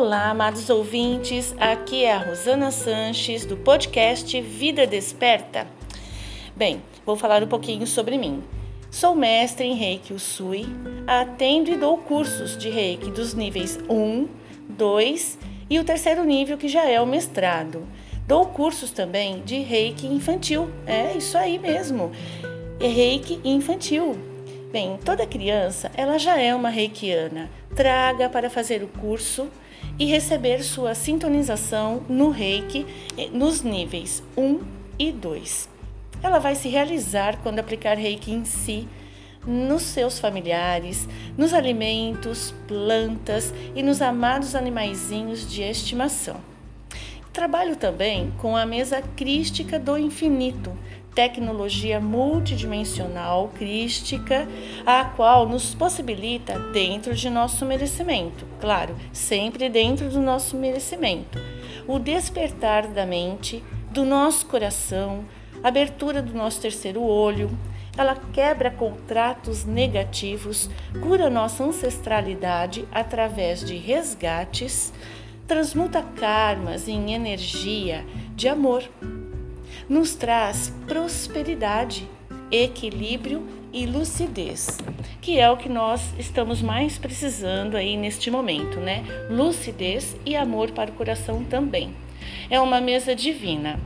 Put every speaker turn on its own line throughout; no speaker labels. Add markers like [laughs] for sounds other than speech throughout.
Olá, amados ouvintes. Aqui é a Rosana Sanches do podcast Vida Desperta. Bem, vou falar um pouquinho sobre mim. Sou mestre em Reiki Usui, atendo e dou cursos de Reiki dos níveis 1, 2 e o terceiro nível que já é o mestrado. Dou cursos também de Reiki infantil. É isso aí mesmo. É Reiki infantil. Bem, toda criança, ela já é uma reikiana. Traga para fazer o curso e receber sua sintonização no reiki eh, nos níveis 1 e 2. Ela vai se realizar quando aplicar reiki em si, nos seus familiares, nos alimentos, plantas e nos amados animaizinhos de estimação. Trabalho também com a mesa crística do infinito, tecnologia multidimensional crística, a qual nos possibilita dentro de nosso merecimento, claro, sempre dentro do nosso merecimento, o despertar da mente, do nosso coração, abertura do nosso terceiro olho. Ela quebra contratos negativos, cura nossa ancestralidade através de resgates, transmuta karmas em energia de amor nos traz prosperidade, equilíbrio e lucidez, que é o que nós estamos mais precisando aí neste momento, né? Lucidez e amor para o coração também. É uma mesa divina.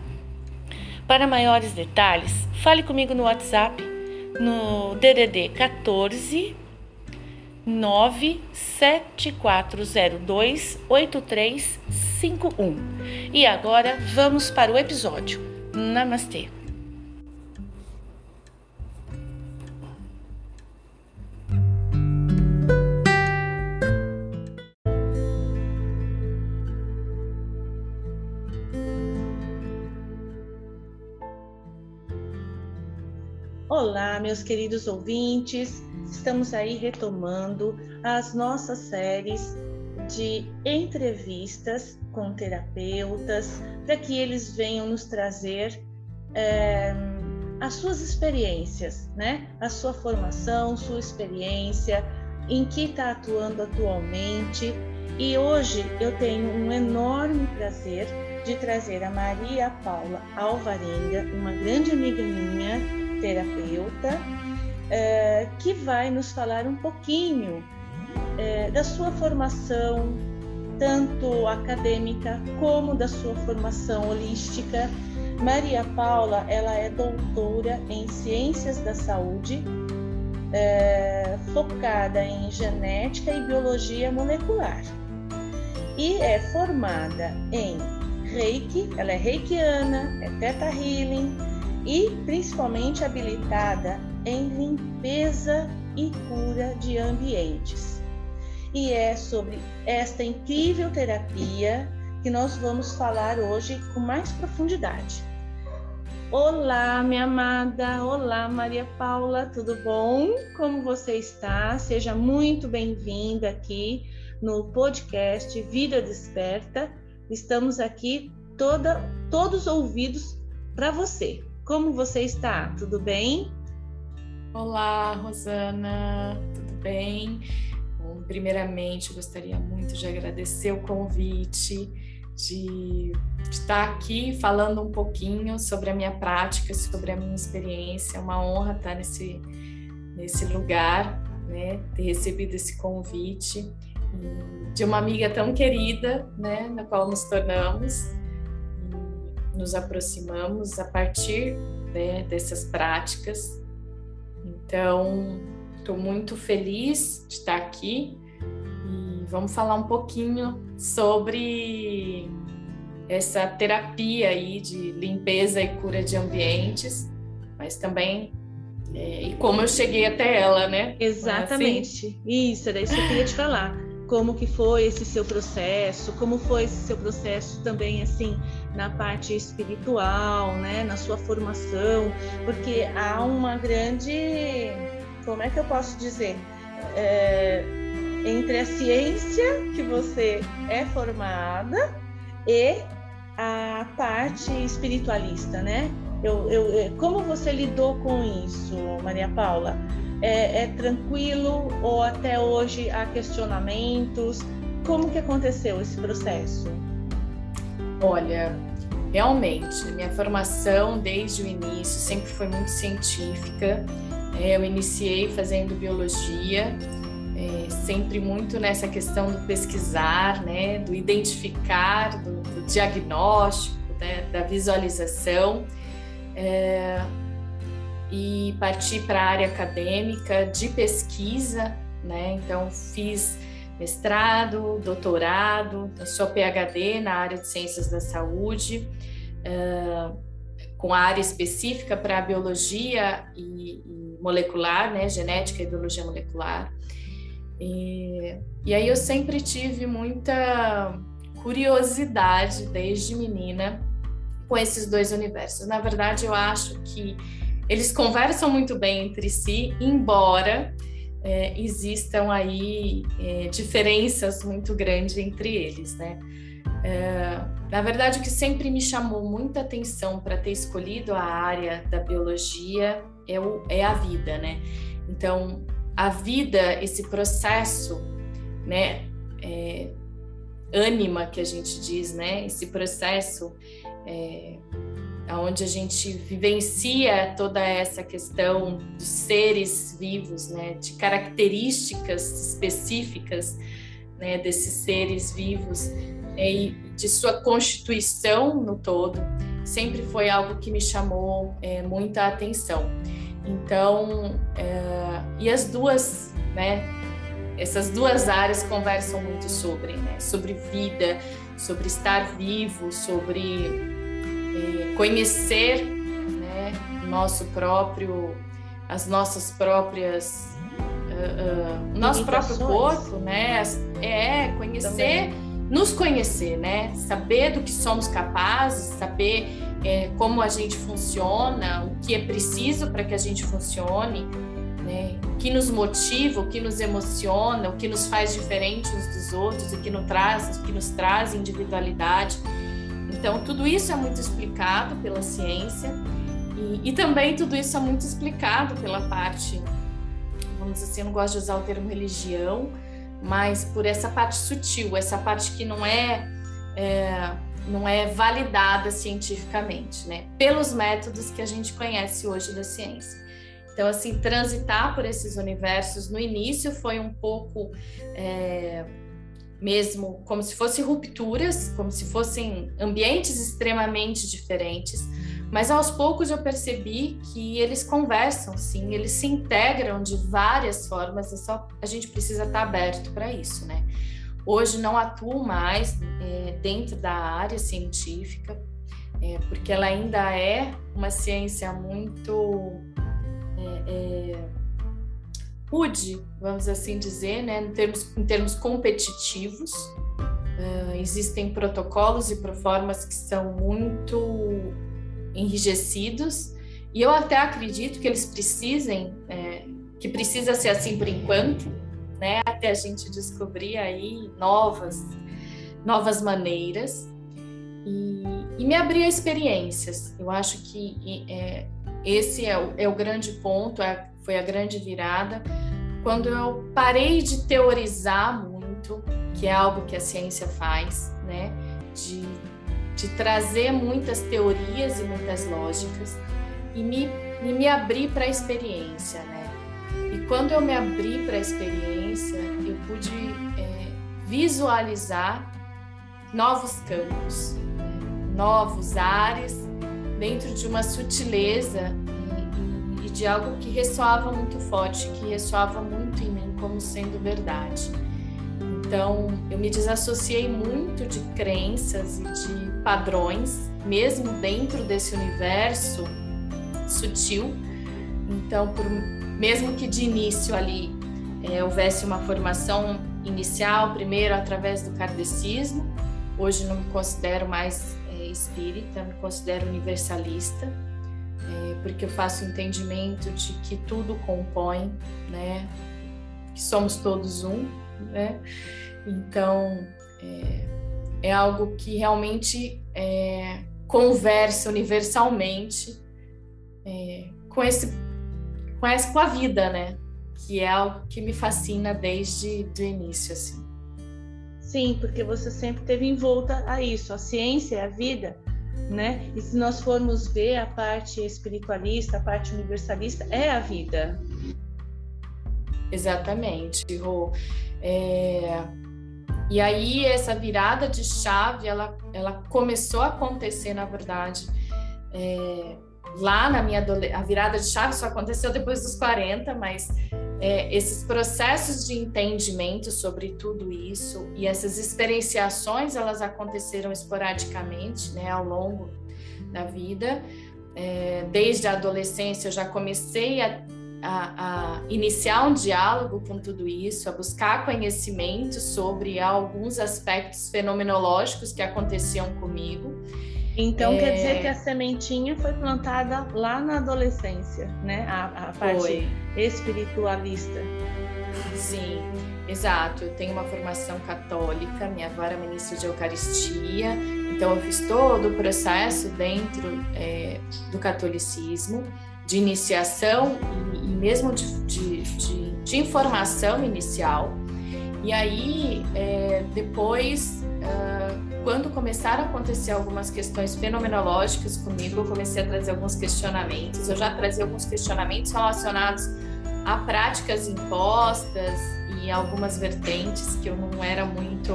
Para maiores detalhes, fale comigo no WhatsApp no DDD 14 97402 8351. E agora vamos para o episódio. Namastê. Olá, meus queridos ouvintes. Estamos aí retomando as nossas séries de entrevistas com terapeutas, para que eles venham nos trazer é, as suas experiências, né? A sua formação, sua experiência, em que está atuando atualmente. E hoje eu tenho um enorme prazer de trazer a Maria Paula Alvarenga, uma grande amiga minha, terapeuta, é, que vai nos falar um pouquinho é, da sua formação, tanto acadêmica como da sua formação holística. Maria Paula, ela é doutora em Ciências da Saúde, é, focada em genética e biologia molecular. E é formada em Reiki, ela é reikiana, é Theta Healing e principalmente habilitada em limpeza e cura de ambientes e é sobre esta incrível terapia que nós vamos falar hoje com mais profundidade. Olá, minha amada. Olá, Maria Paula, tudo bom? Como você está? Seja muito bem-vinda aqui no podcast Vida Desperta. Estamos aqui toda, todos ouvidos para você. Como você está? Tudo bem?
Olá, Rosana, tudo bem? Primeiramente, gostaria muito de agradecer o convite, de, de, estar aqui falando um pouquinho sobre a minha prática, sobre a minha experiência. É uma honra estar nesse, nesse lugar, né? ter recebido esse convite de uma amiga tão querida, né? na qual nos tornamos, nos aproximamos a partir né, dessas práticas. Então, Estou muito feliz de estar aqui vamos falar um pouquinho sobre essa terapia aí de limpeza e cura de ambientes, mas também é, e como eu cheguei até ela, né?
Exatamente. Assim? Isso, era isso que eu queria te falar. Como que foi esse seu processo? Como foi esse seu processo também assim na parte espiritual, né? Na sua formação, porque há uma grande como é que eu posso dizer? É, entre a ciência que você é formada e a parte espiritualista, né? Eu, eu, como você lidou com isso, Maria Paula? É, é, tranquilo ou até hoje há questionamentos? como que aconteceu esse processo?
Olha, realmente, minha formação desde o início sempre foi muito científica. É, eu iniciei fazendo biologia, sempre muito nessa questão do pesquisar, né, do identificar, do, do diagnóstico, né, da visualização. É, e parti para a área acadêmica de pesquisa, né? Então fiz mestrado, doutorado, sou PhD na área de ciências da saúde, uh, com área específica para biologia e, e, molecular, né? Genética e biologia molecular. E, e aí eu sempre tive muita curiosidade desde menina com esses dois universos. Na verdade, eu acho que eles conversam muito bem entre si, embora é, existam aí é, diferenças muito grandes entre eles, né? É, na verdade, o que sempre me chamou muita atenção para ter escolhido a área da biologia é, o, é a vida, né? Então, a vida, esse processo, né? É, ânima que a gente diz, né? Esse processo é, onde a gente vivencia toda essa questão dos seres vivos, né, de características específicas né, desses seres vivos é, e de sua constituição no todo, sempre foi algo que me chamou é, muita atenção. Então, é, e as duas, né, essas duas áreas conversam muito sobre, né, sobre vida, sobre estar vivo, sobre é, conhecer né, nosso próprio, as nossas próprias, uh, uh, nosso próprio corpo, né? É conhecer, Também. Nos conhecer, né? Saber do que somos capazes, saber é, como a gente funciona, o que é preciso para que a gente funcione, né? O que nos motiva, o que nos emociona, o que nos faz diferente uns dos outros, o que nos traz, o que nos traz individualidade. Então, tudo isso é muito explicado pela ciência e, e, também tudo isso é muito explicado pela parte, vamos dizer assim, eu não gosto de usar o termo religião, mas por essa parte sutil, essa parte que não é, é não é validada cientificamente, né? Pelos métodos que a gente conhece hoje da ciência. Então, assim, transitar por esses universos no início foi um pouco é, mesmo como se fossem rupturas, como se fossem ambientes extremamente diferentes. Mas aos poucos eu percebi que eles conversam, sim, eles se integram de várias formas, é só a gente precisa estar aberto para isso, né? Hoje não atuo mais é, dentro da área científica, é, porque ela ainda é uma ciência muito é, é pude, vamos assim dizer, né, em termos, em termos competitivos. Uh, existem protocolos e proformas que são muito enrijecidos e eu até acredito que eles precisem, é, que precisa ser assim por enquanto, né, até a gente descobrir aí novas, novas maneiras e, e me abrir a experiências. Eu acho que é, esse é o, é o grande ponto, é, foi a grande virada quando eu parei de teorizar muito, que é algo que a ciência faz, né? De, de trazer muitas teorias e muitas lógicas e me, e me abrir para a experiência, né? E quando eu me abri para a experiência, eu pude é, visualizar novos campos, novos ares, dentro de uma sutileza de algo que ressoava muito forte, que ressoava muito em mim como sendo verdade. Então, eu me desassociei muito de crenças e de padrões, mesmo dentro desse universo sutil. Então, por, mesmo que de início ali é, houvesse uma formação inicial, primeiro através do kardecismo, hoje não me considero mais é, espírita, me considero universalista é, porque eu faço entendimento de que tudo compõe, né? Que somos todos um, né? Então é, é algo que realmente é, conversa universalmente é, com esse com essa com a vida, né? Que é algo que me fascina desde o início, assim.
Sim, porque você sempre teve envolta a isso. A ciência é a vida, né? E se nós formos ver a parte espiritualista, a parte universalista, é a vida.
Exatamente, Rô. É... E aí essa virada de chave, ela, ela começou a acontecer, na verdade, é... lá na minha adolescência. A virada de chave só aconteceu depois dos 40, mas é, esses processos de entendimento sobre tudo isso e essas experienciações, elas aconteceram esporadicamente, né, ao longo da vida. É, desde a adolescência eu já comecei a, a, a, iniciar um diálogo com tudo isso, a buscar conhecimento sobre alguns aspectos fenomenológicos que aconteciam comigo.
Então é... quer dizer que a sementinha foi plantada lá na adolescência, né? A, a parte foi. espiritualista.
Sim, exato. Eu tenho uma formação católica, minha avó era ministra de Eucaristia, então eu fiz todo o processo dentro é, do catolicismo, de iniciação e, e mesmo de, de, de, de, informação inicial. E aí, é, depois. Uh, quando começaram a acontecer algumas questões fenomenológicas comigo, eu comecei a trazer alguns questionamentos. Eu já trazia alguns questionamentos relacionados a práticas impostas e algumas vertentes que eu não era muito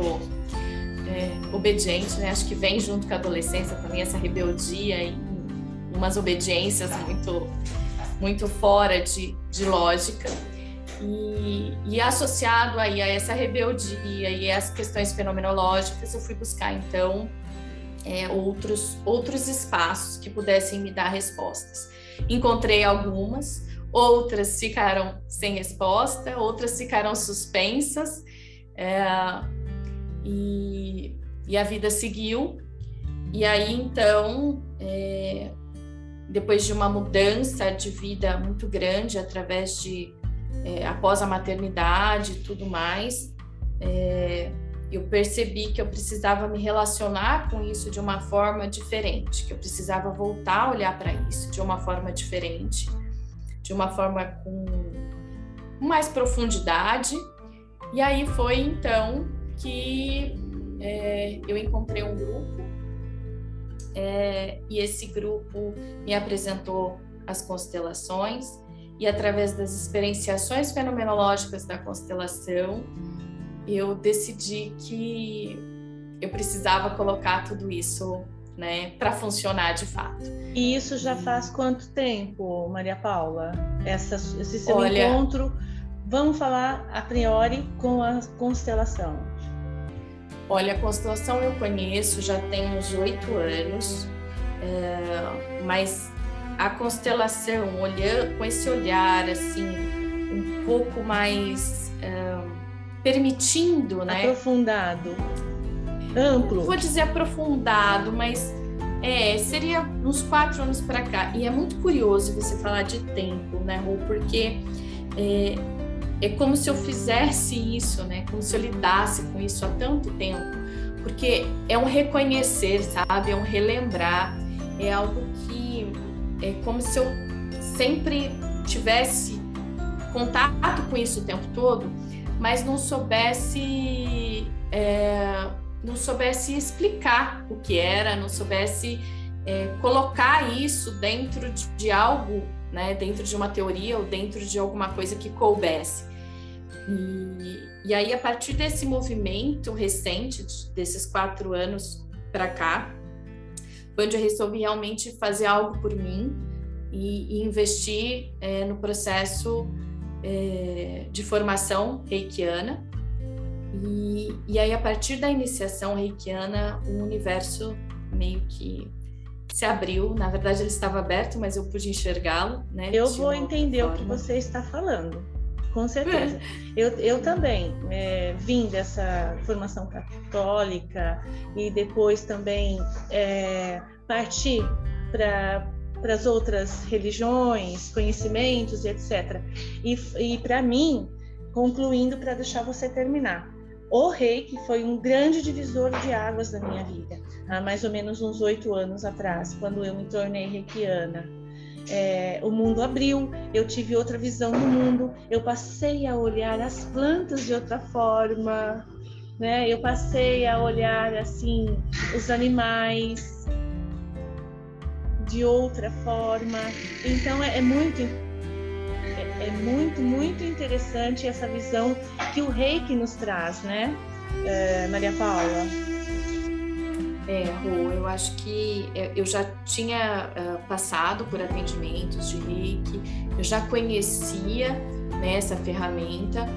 é, obediente, né? Acho que vem junto com a adolescência também essa rebeldia umas obediências muito, muito fora de, de lógica. E, e, associado aí a essa rebeldia e as questões fenomenológicas, eu fui buscar então é, outros, outros espaços que pudessem me dar respostas. Encontrei algumas, outras ficaram sem resposta, outras ficaram suspensas, é, e, e, a vida seguiu. E aí então, é, depois de uma mudança de vida muito grande através de é, após a maternidade e tudo mais, é, eu percebi que eu precisava me relacionar com isso de uma forma diferente, que eu precisava voltar a olhar para isso de uma forma diferente, de uma forma com mais profundidade. E aí foi então que é, eu encontrei um grupo é, e esse grupo me apresentou as constelações e através das experienciações fenomenológicas da constelação, eu decidi que eu precisava colocar tudo isso né, para funcionar de fato.
E isso já faz quanto tempo, Maria Paula? Essa, esse seu Olha, encontro, vamos falar a priori com a constelação.
Olha, a constelação eu conheço já tem uns oito anos, é, mas a constelação, olhando com esse olhar assim, um pouco mais uh, permitindo, né?
Aprofundado, amplo.
Vou dizer aprofundado, mas é, seria uns quatro anos para cá. E é muito curioso você falar de tempo, né, Rô? Porque é, é como se eu fizesse isso, né? Como se eu lidasse com isso há tanto tempo. Porque é um reconhecer, sabe? É um relembrar. É algo que é como se eu sempre tivesse contato com isso o tempo todo, mas não soubesse é, não soubesse explicar o que era, não soubesse é, colocar isso dentro de, de, algo, né, dentro de uma teoria ou dentro de alguma coisa que coubesse. E, e aí, a partir desse movimento recente, desses quatro anos para cá, onde eu resolvi realmente fazer algo por mim e, e investir é, no processo é, de formação reikiana. E, e aí, a partir da iniciação reikiana, o universo meio que se abriu. Na verdade, ele estava aberto, mas eu pude enxergá-lo. Né,
eu vou entender forma. o que você está falando. Com certeza. [laughs] Eu, eu também é, vim dessa formação católica e depois também é, parti para para as outras religiões, conhecimentos e etc. E, e para mim, concluindo para deixar você terminar, o reiki foi um grande divisor de águas da minha vida, há mais ou menos uns oito anos atrás, quando eu me tornei reikiana é, o mundo abriu, eu tive outra visão do mundo, eu passei a olhar as plantas de outra forma, né? Eu passei a olhar assim os animais de outra forma. Então é, é muito é, é, muito muito interessante essa visão que o Reiki nos traz, né, é, Maria Paula?
É, Rô, eu acho que eu já tinha uh, passado por atendimentos de Reiki, eu já conhecia né, essa ferramenta,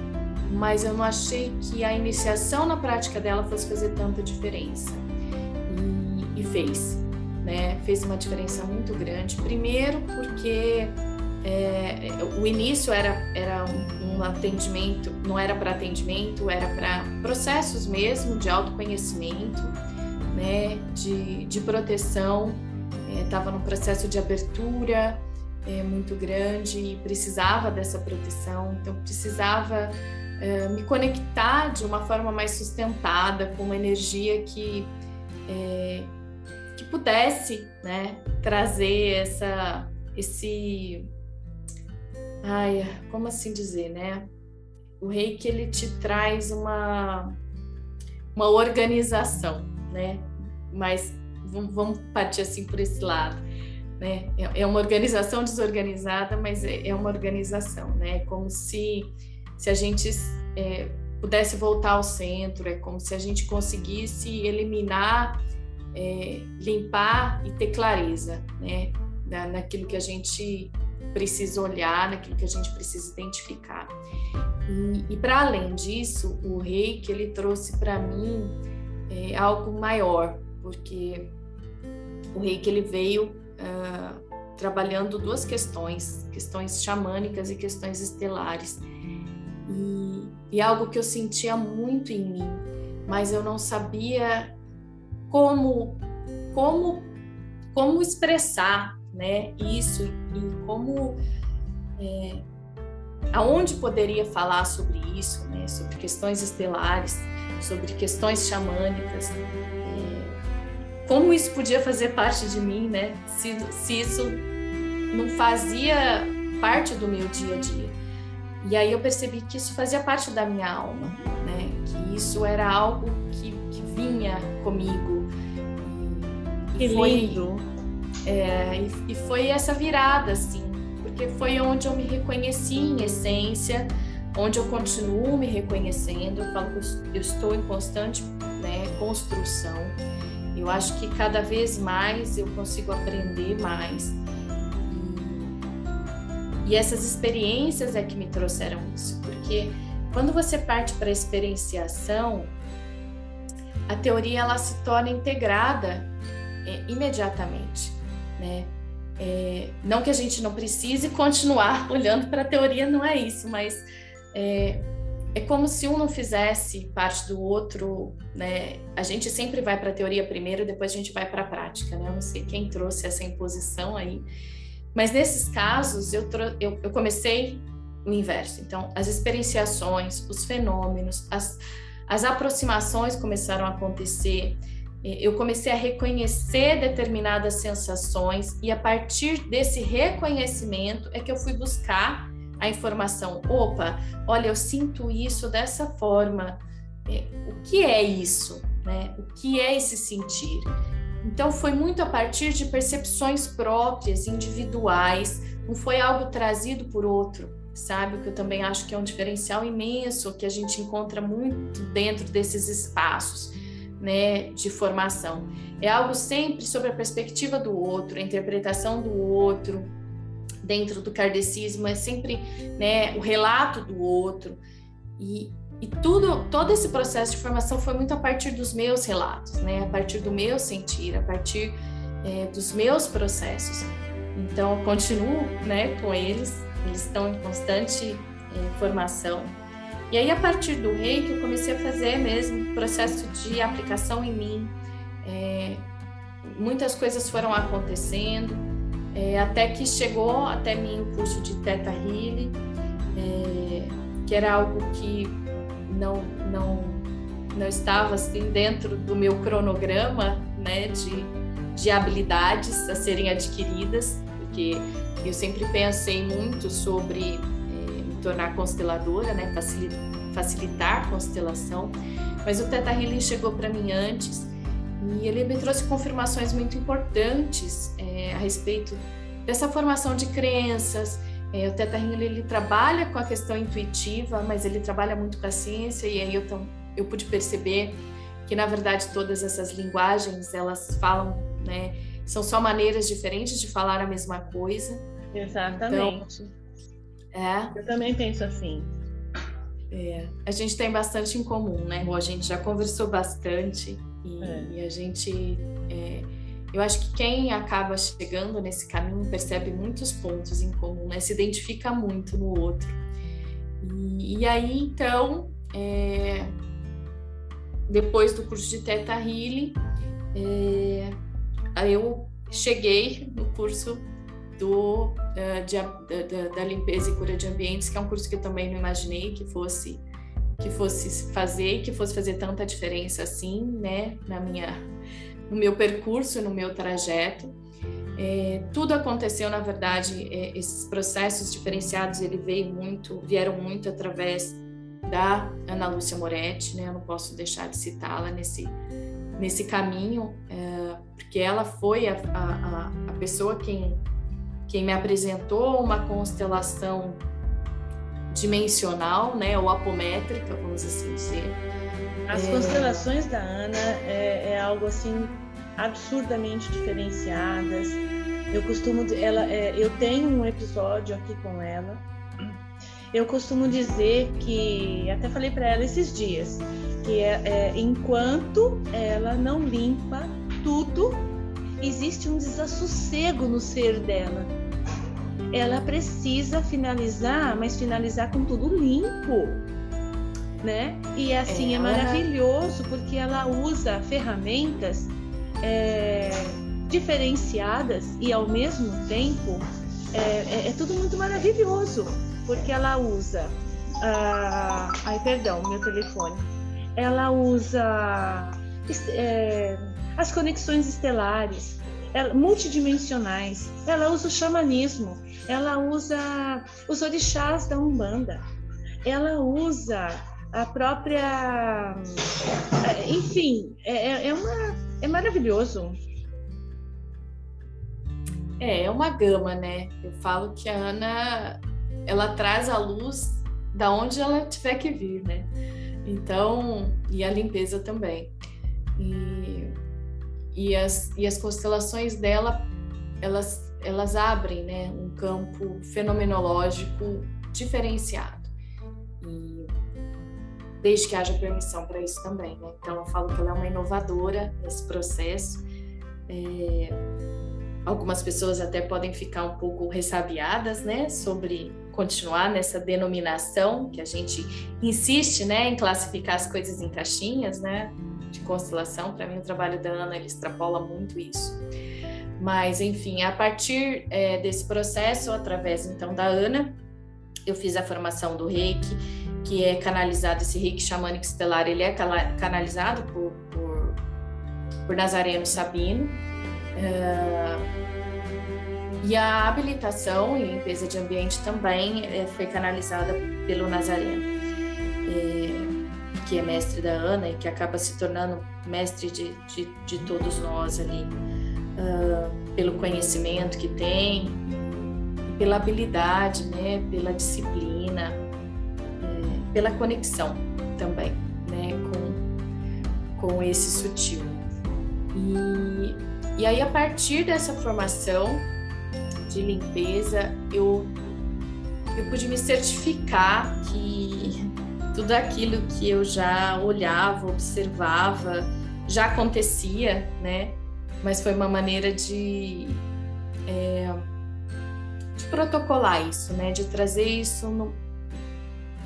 mas eu não achei que a iniciação na prática dela fosse fazer tanta diferença. E, e fez, né? Fez uma diferença muito grande. Primeiro porque é, o início era, era um, atendimento, não era para atendimento, era para processos mesmo de autoconhecimento, né? De, de proteção. Estava é, no processo de abertura, é, muito grande e precisava dessa proteção, então precisava é, me conectar de uma forma mais sustentada, com uma energia que, é, que pudesse né, trazer essa, esse. Ai, como assim dizer, né? O reiki ele te traz uma, uma organização, né? Mas vamos partir assim por esse lado. Né? É, é uma organização desorganizada, mas é, é uma organização, né? Como se se a gente é, pudesse voltar ao centro, é como se a gente conseguisse eliminar, é, limpar e ter clareza, né? Na, naquilo que a gente precisa olhar, naquilo que a gente precisa identificar. E, e para além disso, o reiki ele trouxe para mim é, algo maior, porque o reiki ele veio uh, trabalhando duas questões, questões xamânicas e questões estelares e, e algo que eu sentia muito em mim, mas eu não sabia como como como expressar, né? Isso e como é, aonde poderia falar sobre isso, né? Sobre questões estelares, sobre questões xamânicas. É, como isso podia fazer parte de mim, né? Se, se isso não fazia parte do meu dia a dia. E aí eu percebi que isso fazia parte da minha alma, né? Que isso era algo que, que vinha comigo.
Que foi, lindo!
É, e, e foi essa virada, assim, porque foi onde eu me reconheci em essência, onde eu continuo me reconhecendo. Eu falo que eu estou em constante né, construção. Eu acho que cada vez mais eu consigo aprender mais e essas experiências é que me trouxeram isso, porque quando você parte para a experienciação, a teoria ela se torna integrada é, imediatamente, né? É, não que a gente não precise continuar [laughs] olhando para a teoria, não é isso, mas é, é como se um não fizesse parte do outro, né? A gente sempre vai para a teoria primeiro, depois a gente vai para a prática, né? Eu não sei quem trouxe essa imposição aí, mas nesses casos, eu, eu, eu comecei o inverso. Então, as experienciações, os fenômenos, as, as aproximações começaram a acontecer. Eu comecei a reconhecer determinadas sensações e a partir desse reconhecimento é que eu fui buscar a informação. Opa, olha, eu sinto isso dessa forma. É, o que é isso? Né? O que é esse sentir? Então foi muito a partir de percepções próprias, individuais, não foi algo trazido por outro, sabe? Que eu também acho que é um diferencial imenso que a gente encontra muito dentro desses espaços, né, de formação. É algo sempre sobre a perspectiva do outro, a interpretação do outro. Dentro do kardecismo é sempre, né, o relato do outro. E, e tudo, todo esse processo de formação foi muito a partir dos meus relatos, né? A partir do meu sentir, a partir é, dos meus processos. Então, continuo, né, com eles. Eles estão em constante é, formação. E aí, a partir do reiki, eu comecei a fazer mesmo processo de aplicação em mim. É, muitas coisas foram acontecendo, é, até que chegou até mim o curso de Teta Healing, é, que era algo que não, não, não estava assim dentro do meu cronograma né, de, de habilidades a serem adquiridas, porque eu sempre pensei muito sobre tornar consteladora, né, facilitar a constelação, mas o Teta Healing chegou para mim antes e ele me trouxe confirmações muito importantes é, a respeito dessa formação de crenças. É, o Teta Healing ele trabalha com a questão intuitiva, mas ele trabalha muito com a ciência e aí eu, eu pude perceber que na verdade todas essas linguagens elas falam, né, são só maneiras diferentes de falar a mesma coisa.
Exatamente. Então, é. Eu também penso assim.
É, a gente tem bastante em comum, né? A gente já conversou bastante e, é. e a gente. É, eu acho que quem acaba chegando nesse caminho percebe muitos pontos em comum, né? Se identifica muito no outro. E, e aí, então, é, depois do curso de Teta Healing, é, eu cheguei no curso do, uh, de, da, da, limpeza e cura de ambientes, que é um curso que eu também não imaginei que fosse que fosse fazer, que fosse fazer tanta diferença assim, né, na minha, no meu percurso, no meu trajeto. É, tudo aconteceu, na verdade, é, esses processos diferenciados, ele veio muito, vieram muito através da Ana Lúcia Moretti, né, eu não posso deixar de citá-la nesse, nesse caminho, é, porque ela foi a, a, a pessoa quem quem me apresentou uma constelação dimensional, né, ou apométrica, vamos assim dizer.
As é... constelações da Ana é, é, algo assim absurdamente diferenciadas. Eu costumo, ela, é, eu tenho um episódio aqui com ela. Eu costumo dizer que, até falei para ela esses dias, que é, é, enquanto ela não limpa tudo, existe um desassossego no ser dela ela precisa finalizar, mas finalizar com tudo limpo, né? E assim é, é maravilhoso porque ela usa ferramentas é, diferenciadas e ao mesmo tempo é, é, é tudo muito maravilhoso porque ela usa, ah, ai perdão, meu telefone, ela usa é, as conexões estelares, ela, multidimensionais, ela usa o xamanismo, ela usa os orixás da Umbanda, ela usa a própria. Enfim, é, é, é, uma, é maravilhoso.
É, é uma gama, né? Eu falo que a Ana ela traz a luz da onde ela tiver que vir, né? Então, e a limpeza também. E, e, as, e as constelações dela, elas elas abrem né, um campo fenomenológico diferenciado. E desde que haja permissão para isso também. Né? Então, eu falo que ela é uma inovadora nesse processo. É, algumas pessoas até podem ficar um pouco ressabiadas né, sobre continuar nessa denominação que a gente insiste né, em classificar as coisas em caixinhas né, de constelação. Para mim, o trabalho da Ana ele extrapola muito isso. Mas, enfim, a partir é, desse processo, através então da Ana, eu fiz a formação do reiki, que é canalizado, esse reiki xamânico estelar, ele é canalizado por, por, por Nazareno Sabino. Uh, e a habilitação e limpeza de ambiente também é, foi canalizada pelo Nazareno, é, que é mestre da Ana e que acaba se tornando mestre de, de, de todos nós ali uh, pelo conhecimento que tem, pela habilidade, né, pela disciplina, é, pela conexão também, né, com, com esse sutil. E, e aí, a partir dessa formação de limpeza, eu, eu pude me certificar que tudo aquilo que eu já olhava, observava, já acontecia, né? mas foi uma maneira de, é, de protocolar isso, né? De trazer isso no,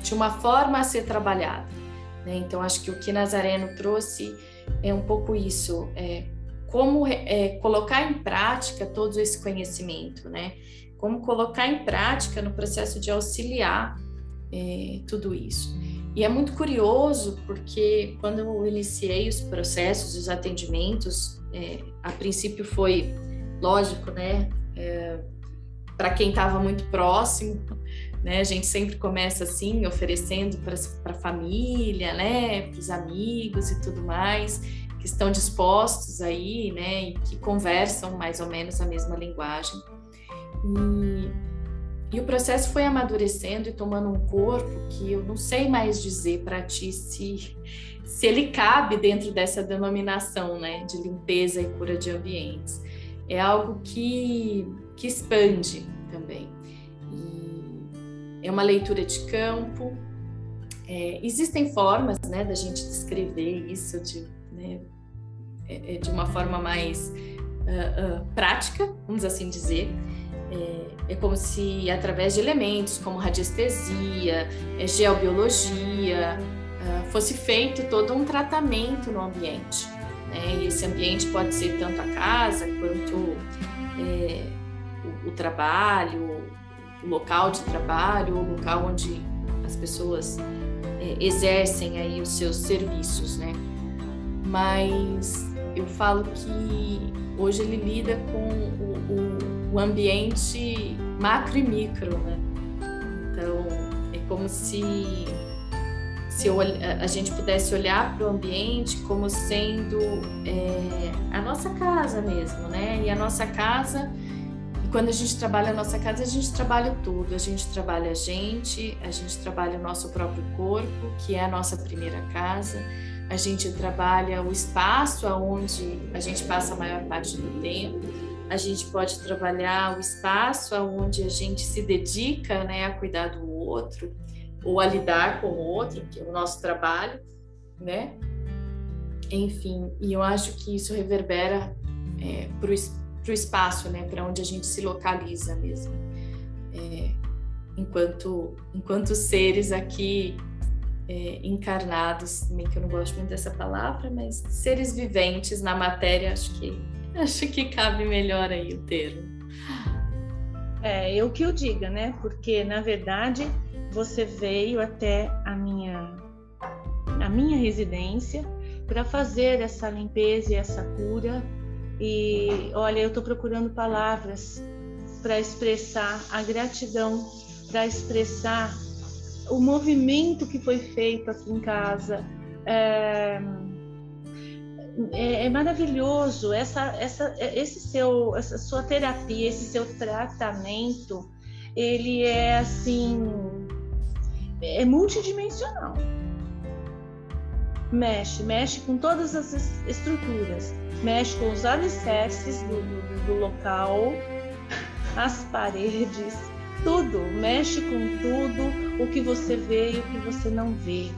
de uma forma a ser trabalhada. Né? Então, acho que o que Nazareno trouxe é um pouco isso, é, como é, colocar em prática todo esse conhecimento, né? Como colocar em prática no processo de auxiliar é, tudo isso. E é muito curioso porque quando eu iniciei os processos, os atendimentos, é, a princípio foi lógico, né? É, para quem estava muito próximo, né? A gente sempre começa assim, oferecendo para a família, né? Para os amigos e tudo mais, que estão dispostos aí, né? E que conversam mais ou menos a mesma linguagem. E, e o processo foi amadurecendo e tomando um corpo que eu não sei mais dizer para ti se, se ele cabe dentro dessa denominação, né? De limpeza e cura de ambientes. É algo que, que expande também é uma leitura de campo. É, existem formas né, da gente descrever isso de, né, é, é, de uma forma mais uh, uh, prática, vamos assim dizer. É, é, como se através de elementos como radiestesia, é, geobiologia, uh, fosse feito todo um tratamento no ambiente. Né? E esse ambiente pode ser tanto a casa quanto é, o, o trabalho, o local de trabalho, o local onde as pessoas é, exercem aí os seus serviços, né? Mas eu falo que hoje ele lida com o, o, ambiente macro e micro, né? Então é como se se eu, a gente pudesse olhar para o ambiente como sendo é, a nossa casa mesmo, né? E a nossa casa quando a gente trabalha a nossa casa, a gente trabalha tudo. A gente trabalha a gente, a gente trabalha o nosso próprio corpo, que é a nossa primeira casa. A gente trabalha o espaço aonde a gente passa a maior parte do tempo. A gente pode trabalhar o espaço aonde a gente se dedica, né, a cuidar do outro ou a lidar com o outro, que é o nosso trabalho, né? Enfim, e eu acho que isso reverbera é, para o espaço, né, para onde a gente se localiza mesmo. É, enquanto, enquanto seres aqui é, encarnados, também que eu não gosto muito dessa palavra, mas seres viventes na matéria, acho que [laughs] acho que cabe melhor aí o termo.
É, eu que o diga, né? Porque na verdade você veio até a minha a minha residência para fazer essa limpeza e essa cura e olha, eu estou procurando palavras para expressar a gratidão, para expressar o movimento que foi feito aqui em casa. É, é, é maravilhoso essa, essa, esse seu, essa sua terapia, esse seu tratamento, ele é assim, é multidimensional. Mexe, mexe com todas as estruturas mexe com os alicerces do, do, do local, as paredes, tudo, mexe com tudo, o que você vê e o que você não vê.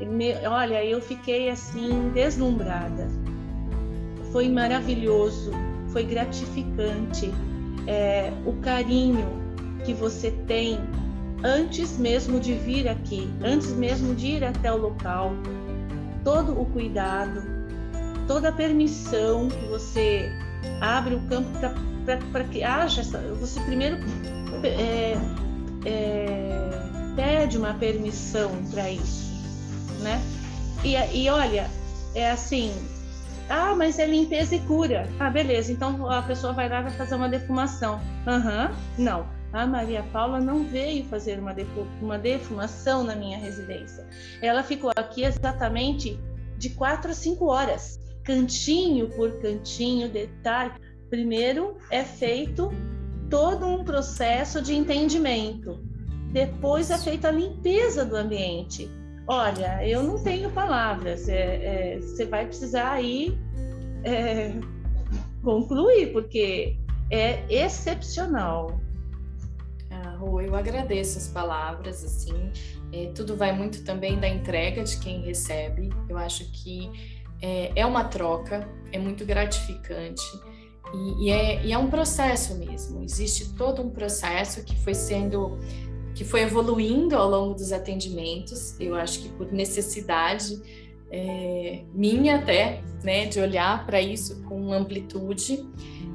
Me, olha, eu fiquei assim deslumbrada. Foi maravilhoso, foi gratificante é, o carinho que você tem antes mesmo de vir aqui, antes mesmo de ir até o local, todo o cuidado, toda a permissão que você abre o campo para que haja essa. Você primeiro é, é, pede uma permissão para isso, né? E, e olha, é assim. Ah, mas é limpeza e cura. Ah, beleza. Então a pessoa vai lá vai fazer uma defumação. Aham, uhum, não. A Maria Paula não veio fazer uma, uma defumação na minha residência. Ela ficou aqui exatamente de quatro a cinco horas cantinho por cantinho, detalhe. Primeiro é feito todo um processo de entendimento. Depois é feita a limpeza do ambiente. Olha, eu não tenho palavras. É, é, você vai precisar aí é, concluir, porque é excepcional.
Ah, Rô, eu agradeço as palavras, assim, é, tudo vai muito também da entrega de quem recebe. Eu acho que é, é uma troca, é muito gratificante e, e, é, e é um processo mesmo. Existe todo um processo que foi sendo, que foi evoluindo ao longo dos atendimentos. Eu acho que por necessidade é, minha até, né, de olhar para isso com amplitude.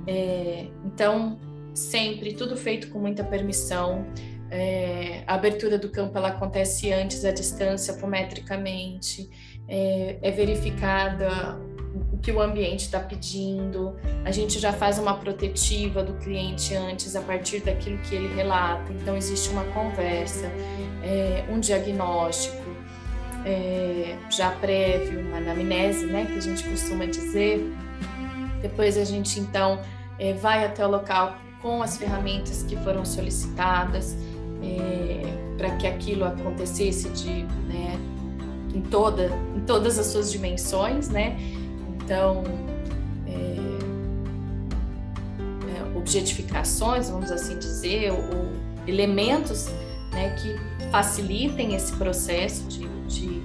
É, então, sempre tudo feito com muita permissão. É, a abertura do campo ela acontece antes à distância, apometricamente é, é verificada que o ambiente está pedindo, a gente já faz uma protetiva do cliente antes a partir daquilo que ele relata. Então, existe uma conversa, é, um diagnóstico é, já prévio, uma anamnese, né, que a gente costuma dizer. Depois, a gente então é, vai até o local com as ferramentas que foram solicitadas é, para que aquilo acontecesse de, né, em, toda, em todas as suas dimensões, né? Então, é, é, objetificações, vamos assim dizer, ou, elementos né, que facilitem esse processo de, de,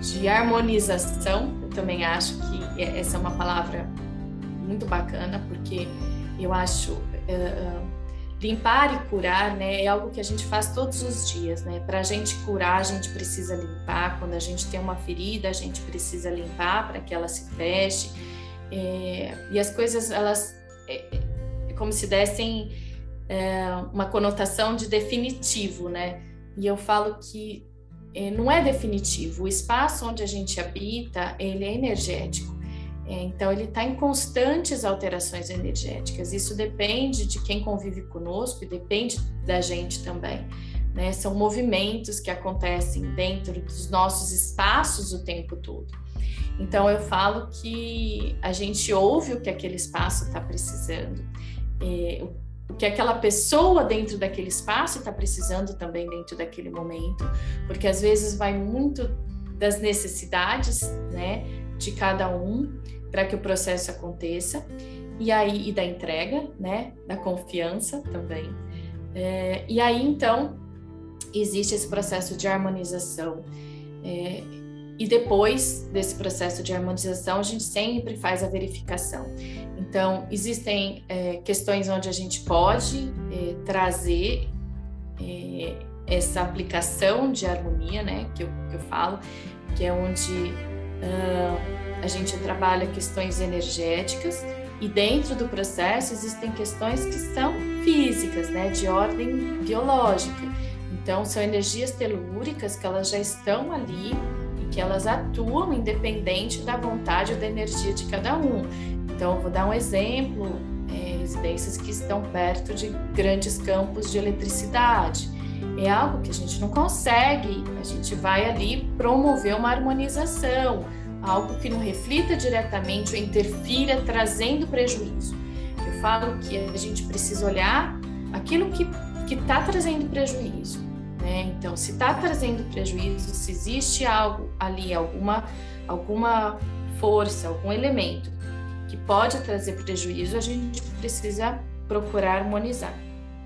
de harmonização. Eu também acho que essa é uma palavra muito bacana, porque eu acho uh, uh, limpar e curar, né, é algo que a gente faz todos os dias, né? Para a gente curar, a gente precisa limpar. Quando a gente tem uma ferida, a gente precisa limpar para que ela se feche. É, e as coisas, elas é, é como se dessem é, uma conotação de definitivo, né? E eu falo que é, não é definitivo. O espaço onde a gente habita, ele é energético. É, então, ele está em constantes alterações energéticas. Isso depende de quem convive conosco e depende da gente também. Né? São movimentos que acontecem dentro dos nossos espaços o tempo todo. Então, eu falo que a gente ouve o que aquele espaço está precisando, é, o que aquela pessoa dentro daquele espaço está precisando também dentro daquele momento, porque às vezes vai muito das necessidades, né, de cada um para que o processo aconteça e aí e da entrega, né, da confiança também. É, e aí então existe esse processo de harmonização. É, e depois desse processo de harmonização, a gente sempre faz a verificação. Então, existem é, questões onde a gente pode é, trazer é, essa aplicação de harmonia, né, que eu, que eu falo, que é onde uh, a gente trabalha questões energéticas e dentro do processo existem questões que são físicas, né, de ordem biológica. Então são energias telúricas que elas já estão ali e que elas atuam independente da vontade ou da energia de cada um. Então vou dar um exemplo, é, residências que estão perto de grandes campos de eletricidade. É algo que a gente não consegue, a gente vai ali promover uma harmonização, algo que não reflita diretamente ou interfira trazendo prejuízo. Eu falo que a gente precisa olhar aquilo que está trazendo prejuízo. Né? Então, se está trazendo prejuízo, se existe algo ali, alguma, alguma força, algum elemento que pode trazer prejuízo, a gente precisa procurar harmonizar.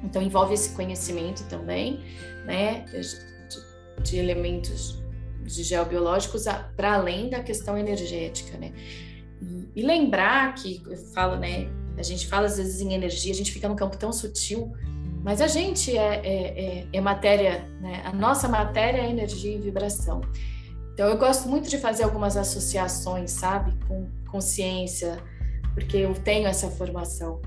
Então, envolve esse conhecimento também, né, de, de elementos de geobiológicos para além da questão energética, né? E, lembrar que eu falo, né? A gente fala às vezes em energia, a gente fica num campo tão sutil, mas a gente é, é, é, é matéria, né? A nossa matéria é energia e vibração. Então eu gosto muito de fazer algumas associações, sabe, com consciência, porque eu tenho essa formação.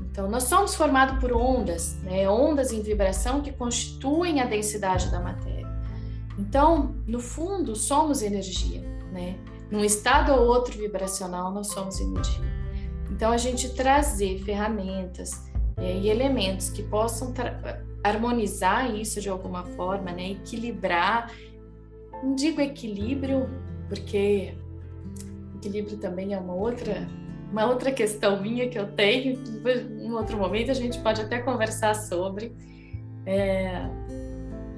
Então, nós somos formados por ondas, né? ondas em vibração que constituem a densidade da matéria. Então, no fundo, somos energia, né? Num estado ou outro vibracional, nós somos energia. Então, a gente trazer ferramentas é, e elementos que possam harmonizar isso de alguma forma, né? Equilibrar. Não digo equilíbrio, porque equilíbrio também é uma outra uma outra questão minha que eu tenho. Em outro momento a gente pode até conversar sobre. É,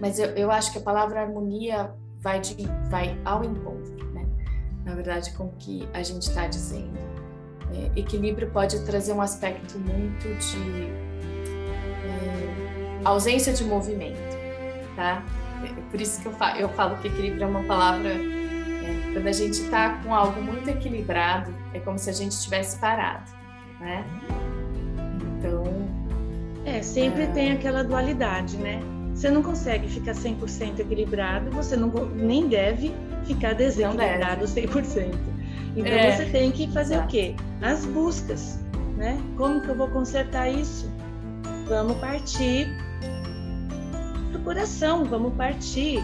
mas eu, eu acho que a palavra harmonia vai, de, vai ao encontro, né? Na verdade, com o que a gente está dizendo. É, equilíbrio pode trazer um aspecto muito de é, ausência de movimento, tá? É por isso que eu falo, eu falo que equilíbrio é uma palavra. É, quando a gente está com algo muito equilibrado, é como se a gente estivesse parado, né? Então.
É, sempre é... tem aquela dualidade, né? Você não consegue ficar 100% equilibrado, você não, nem deve ficar desequilibrado 100%. Então é, você tem que fazer exato. o quê? As buscas, né? Como que eu vou consertar isso? Vamos partir para o coração, vamos partir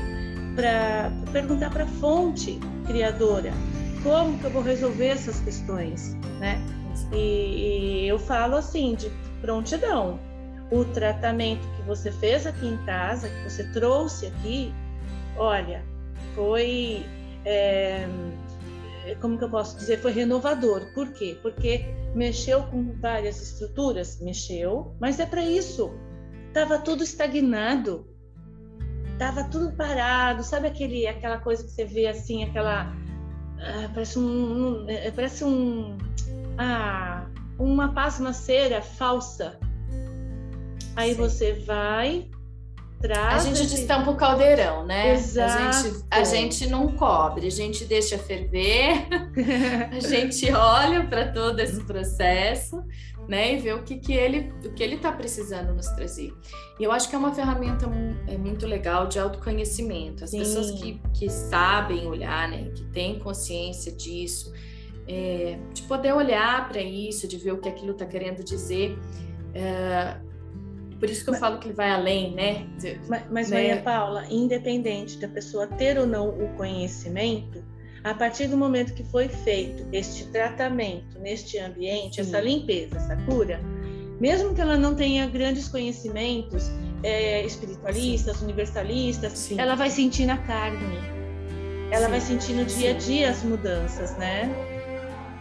para perguntar para a fonte criadora. como que eu vou resolver essas questões, né? E, e eu falo assim de prontidão. O tratamento que você fez aqui em casa, que você trouxe aqui, olha, foi é, como que eu posso dizer, foi renovador. Por quê? Porque mexeu com várias estruturas, mexeu, mas é para isso. Tava tudo estagnado, tava tudo parado, sabe aquele, aquela coisa que você vê assim, aquela ah, parece um, um, é, parece um, ah, uma pasmaceira falsa. Aí Sim. você vai,
Traz a gente esse... destampa o caldeirão, né? Exato. A gente, a gente não cobre, a gente deixa ferver, [laughs] a gente olha para todo esse processo, né? E vê o que, que ele o que ele está precisando nos trazer. E eu acho que é uma ferramenta é muito legal de autoconhecimento. As Sim. pessoas que, que sabem olhar, né? Que têm consciência disso, é, de poder olhar para isso, de ver o que aquilo está querendo dizer. É, por isso que eu mas, falo que ele vai além, né?
Mas, mas né? Maria Paula, independente da pessoa ter ou não o conhecimento, a partir do momento que foi feito este tratamento neste ambiente, Sim. essa limpeza, essa cura, mesmo que ela não tenha grandes conhecimentos é, espiritualistas, Sim. universalistas, Sim. ela vai sentir na carne. Ela vai sentir no dia a dia as mudanças, né?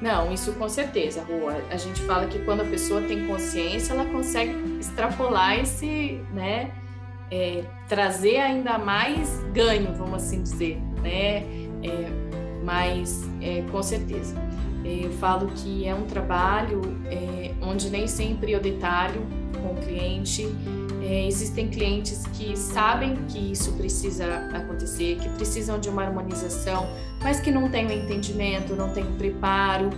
Não, isso com certeza, Rua. A gente fala que quando a pessoa tem consciência, ela consegue extrapolar esse, né? É, trazer ainda mais ganho, vamos assim dizer, né? É, mas é, com certeza. Eu falo que é um trabalho é, onde nem sempre eu detalho com o cliente. É, existem clientes que sabem que isso precisa acontecer, que precisam de uma harmonização, mas que não têm o entendimento, não têm o preparo,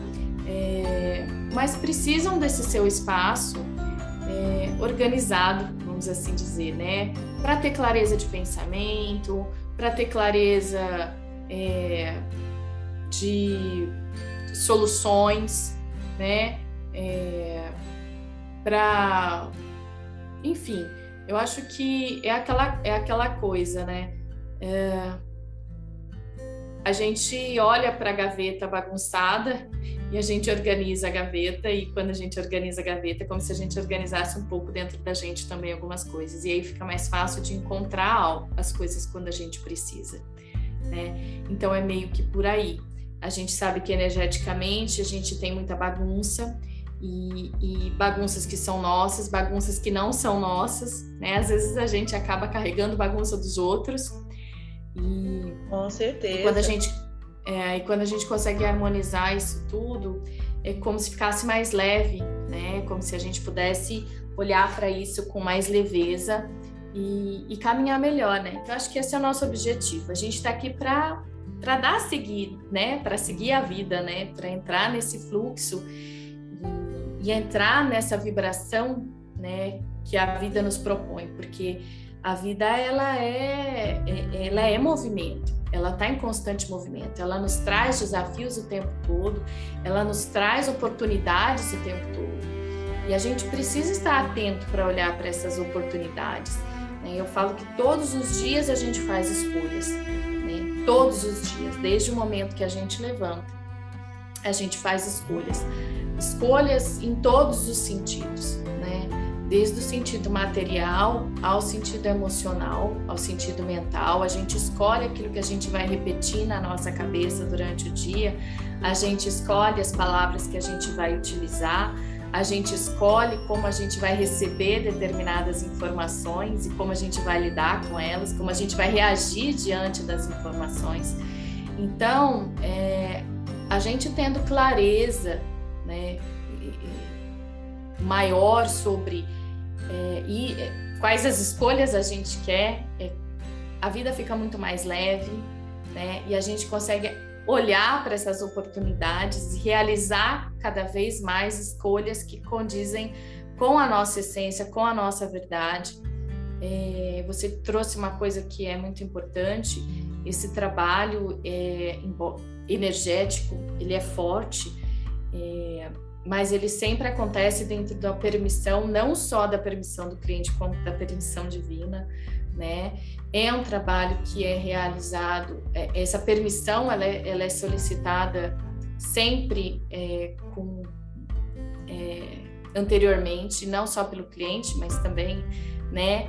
é, mas precisam desse seu espaço é, organizado, vamos assim dizer, né? Para ter clareza de pensamento, para ter clareza é, de soluções, né? É, para, enfim, eu acho que é aquela é aquela coisa, né? É, a gente olha para a gaveta bagunçada e a gente organiza a gaveta e quando a gente organiza a gaveta é como se a gente organizasse um pouco dentro da gente também algumas coisas e aí fica mais fácil de encontrar as coisas quando a gente precisa, né? Então é meio que por aí. A gente sabe que energeticamente a gente tem muita bagunça e, e, bagunças que são nossas, bagunças que não são nossas, né? Às vezes a gente acaba carregando bagunça dos outros
e, Com certeza.
E quando a gente, é, e quando a gente consegue harmonizar isso tudo, é como se ficasse mais leve, né? Como se a gente pudesse olhar para isso com mais leveza e, e, caminhar melhor, né? Então acho que esse é o nosso objetivo. A gente está aqui para para dar a seguir, né? Para seguir a vida, né? Para entrar nesse fluxo entrar nessa vibração, né? Que a vida nos propõe, porque a vida ela é, é ela é movimento, ela está em constante movimento, ela nos traz desafios o tempo todo, ela nos traz oportunidades o tempo todo. E a gente precisa estar atento para olhar para essas oportunidades. Né? Eu falo que todos os dias a gente faz escolhas, né? todos os dias, desde o momento que a gente levanta, a gente faz escolhas. Escolhas em todos os sentidos, né? desde o sentido material ao sentido emocional, ao sentido mental. A gente escolhe aquilo que a gente vai repetir na nossa cabeça durante o dia, a gente escolhe as palavras que a gente vai utilizar, a gente escolhe como a gente vai receber determinadas informações e como a gente vai lidar com elas, como a gente vai reagir diante das informações. Então, é, a gente tendo clareza, né, maior sobre é, e é, quais as escolhas a gente quer, é, a vida fica muito mais leve, né? E a gente consegue olhar para essas oportunidades e realizar cada vez mais escolhas que condizem com a nossa essência, com a nossa verdade. É, você trouxe uma coisa que é muito importante. Esse trabalho é, energético, ele é forte. Mas ele sempre acontece dentro da permissão, não só da permissão do cliente, como da permissão divina, né? é um trabalho que é realizado, é, essa permissão ela é, ela é solicitada sempre é, com é, anteriormente, não só pelo cliente, mas também, né,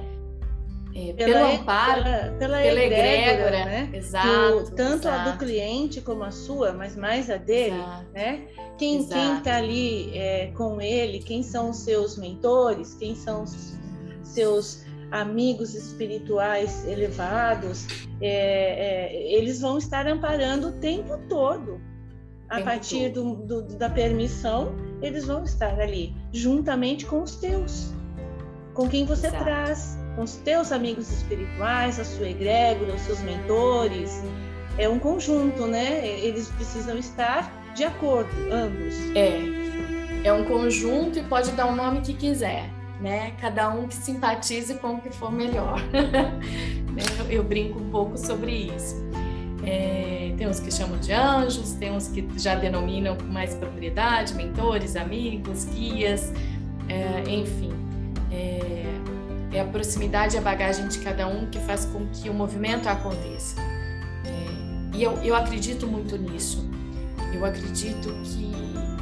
é, pelo amparo, pela,
pela, pela egrégora,
né? Exato.
tanto
exato.
a do cliente como a sua, mas mais a dele, exato. né? Quem está ali é, com ele, quem são os seus mentores, quem são os seus amigos espirituais elevados, é, é, eles vão estar amparando o tempo todo. A tempo partir do, do, da permissão, eles vão estar ali, juntamente com os teus, com quem você traz, com os teus amigos espirituais, a sua egrégora, os seus mentores. É um conjunto, né? Eles precisam estar de acordo, ambos.
É. É um conjunto e pode dar o nome que quiser né? Cada um que simpatize com o que for melhor. [laughs] Né? eu, brinco um pouco sobre isso. É, tem uns que chamam de anjos, tem uns que já denominam com mais propriedade, mentores, amigos, guias, é, enfim. É, é, a proximidade e a bagagem de cada um que faz com que o movimento aconteça. É, e eu, eu acredito muito nisso. Eu acredito que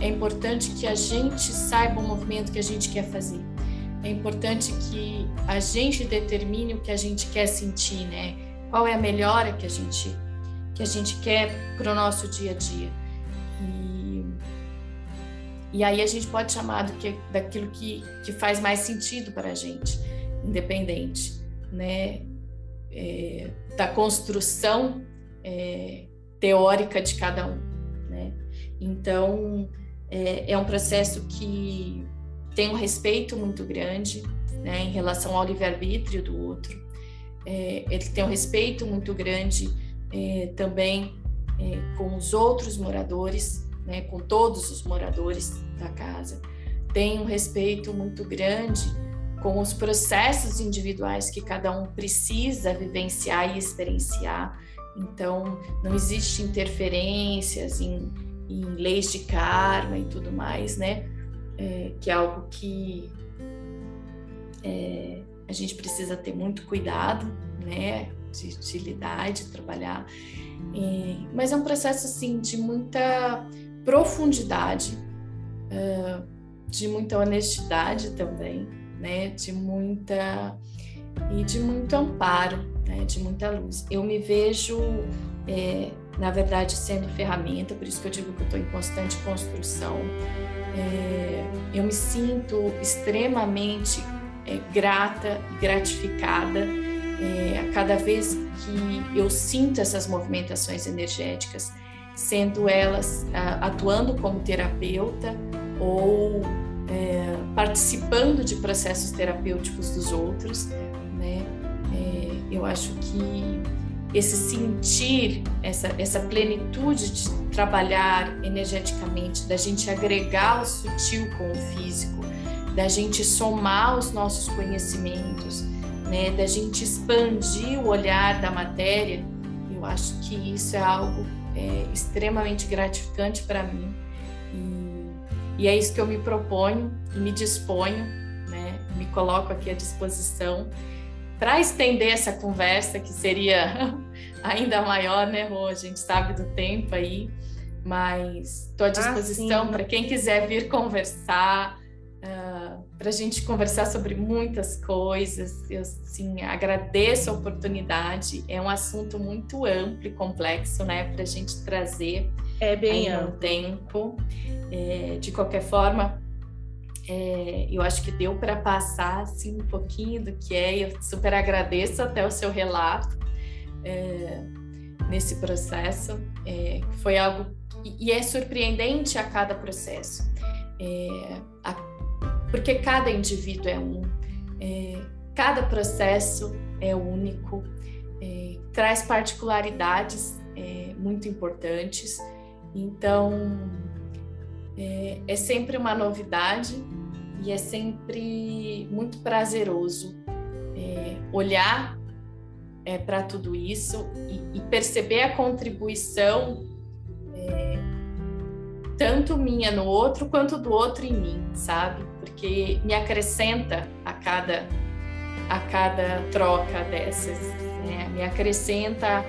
é importante que a gente saiba o movimento que a gente quer fazer é importante que a gente determine o que a gente quer sentir, né? Qual é a melhora que a gente que a gente quer para o nosso dia a dia. E, e aí a gente pode chamar do que, daquilo que, que faz mais sentido para a gente, independente, né? É, da construção é, teórica de cada um, né? Então é, é um processo que tem um respeito muito grande né, em relação ao livre-arbítrio do outro. É, ele tem um respeito muito grande é, também é, com os outros moradores, né, com todos os moradores da casa. Tem um respeito muito grande com os processos individuais que cada um precisa vivenciar e experienciar. Então, não existe interferências em, em leis de karma e tudo mais, né? é, que é algo que é, a gente precisa ter muito cuidado, né, de, de lidar, de trabalhar. Mas é um processo assim de muita profundidade, de muita honestidade também, né, de muita e de muito amparo, né, de muita luz. Eu me vejo é, na verdade, sendo ferramenta, por isso que eu digo que estou em constante construção. É, eu me sinto extremamente é, grata e gratificada é, a cada vez que eu sinto essas movimentações energéticas, sendo elas a, atuando como terapeuta ou é, participando de processos terapêuticos dos outros, né? É, eu acho que esse sentir, essa, essa plenitude de trabalhar energeticamente, da gente agregar o sutil com o físico, da gente somar os nossos conhecimentos, né, da gente expandir o olhar da matéria, eu acho que isso é algo é, extremamente gratificante para mim. E, é isso que eu me proponho e me disponho, né, me coloco aqui à disposição para estender essa conversa, que seria [laughs] ainda maior, né, Rô? A gente sabe do tempo aí, mas estou à ah, disposição ah, para quem quiser vir conversar, uh, ah, para a gente conversar sobre muitas coisas. Eu, sim, agradeço a oportunidade. É um assunto muito amplo e complexo, né, para a gente trazer.
É bem
amplo. Um tempo. É, de qualquer forma, é, eu acho que deu para passar assim, um pouquinho do que é. Eu super agradeço até o seu relato é, nesse processo. É, foi algo e, é surpreendente a cada processo, é, a, porque cada indivíduo é um, é, cada processo é único, traz particularidades muito importantes. Então é, é sempre uma novidade e é sempre muito prazeroso é, olhar é, para tudo isso e, e, perceber a contribuição é, tanto minha no outro quanto do outro em mim, sabe? Porque me acrescenta a cada a cada troca dessas, né? me acrescenta